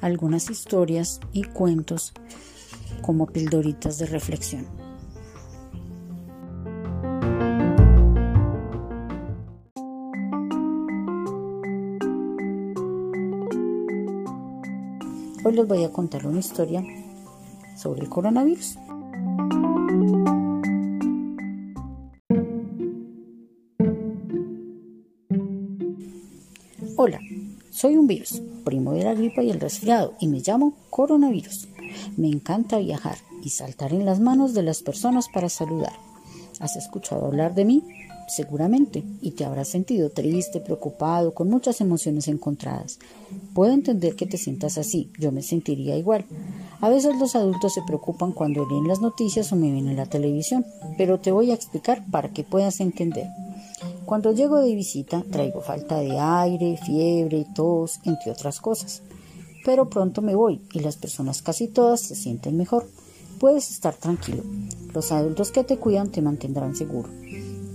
algunas historias y cuentos como pildoritas de reflexión. Hoy les voy a contar una historia sobre el coronavirus. Hola, soy un virus, primo de la gripa y el resfriado, y me llamo coronavirus. Me encanta viajar y saltar en las manos de las personas para saludar. ¿Has escuchado hablar de mí? Seguramente, y te habrás sentido triste, preocupado, con muchas emociones encontradas. Puedo entender que te sientas así, yo me sentiría igual. A veces los adultos se preocupan cuando leen las noticias o me ven en la televisión, pero te voy a explicar para que puedas entender. Cuando llego de visita traigo falta de aire, fiebre, tos, entre otras cosas. Pero pronto me voy y las personas casi todas se sienten mejor. Puedes estar tranquilo. Los adultos que te cuidan te mantendrán seguro.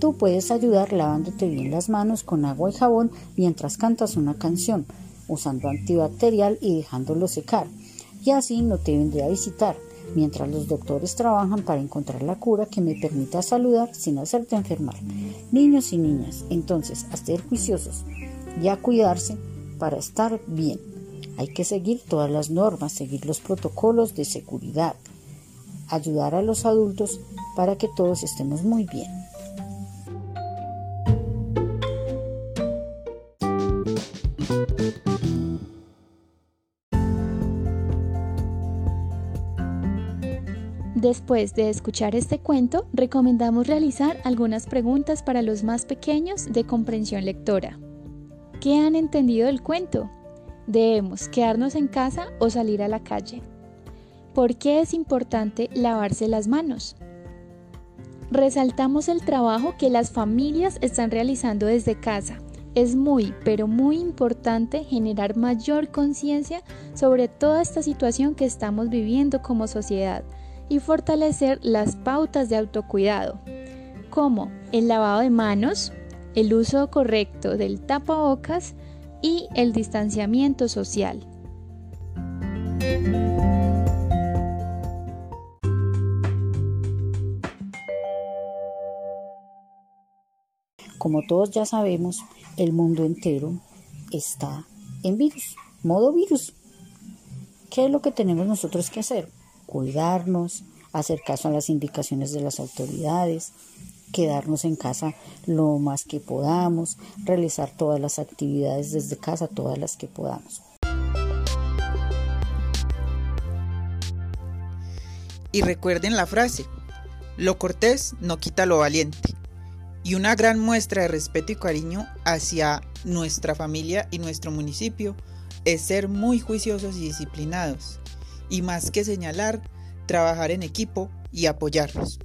Tú puedes ayudar lavándote bien las manos con agua y jabón mientras cantas una canción, usando antibacterial y dejándolo secar. Y así no te vendré a visitar mientras los doctores trabajan para encontrar la cura que me permita saludar sin hacerte enfermar. Niños y niñas, entonces, a ser juiciosos y a cuidarse para estar bien. Hay que seguir todas las normas, seguir los protocolos de seguridad, ayudar a los adultos para que todos estemos muy bien. Después de escuchar este cuento, recomendamos realizar algunas preguntas para los más pequeños de comprensión lectora. ¿Qué han entendido del cuento? ¿Debemos quedarnos en casa o salir a la calle? ¿Por qué es importante lavarse las manos? Resaltamos el trabajo que las familias están realizando desde casa. Es muy, pero muy importante generar mayor conciencia sobre toda esta situación que estamos viviendo como sociedad y fortalecer las pautas de autocuidado, como el lavado de manos, el uso correcto del tapabocas y el distanciamiento social. Como todos ya sabemos, el mundo entero está en virus, modo virus. ¿Qué es lo que tenemos nosotros que hacer? Cuidarnos, hacer caso a las indicaciones de las autoridades, quedarnos en casa lo más que podamos, realizar todas las actividades desde casa, todas las que podamos. Y recuerden la frase, lo cortés no quita lo valiente. Y una gran muestra de respeto y cariño hacia nuestra familia y nuestro municipio es ser muy juiciosos y disciplinados y más que señalar, trabajar en equipo y apoyarnos.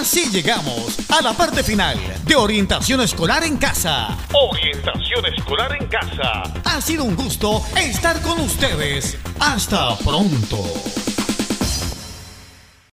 Así llegamos a la parte final de Orientación Escolar en Casa. Orientación Escolar en Casa. Ha sido un gusto estar con ustedes. Hasta pronto.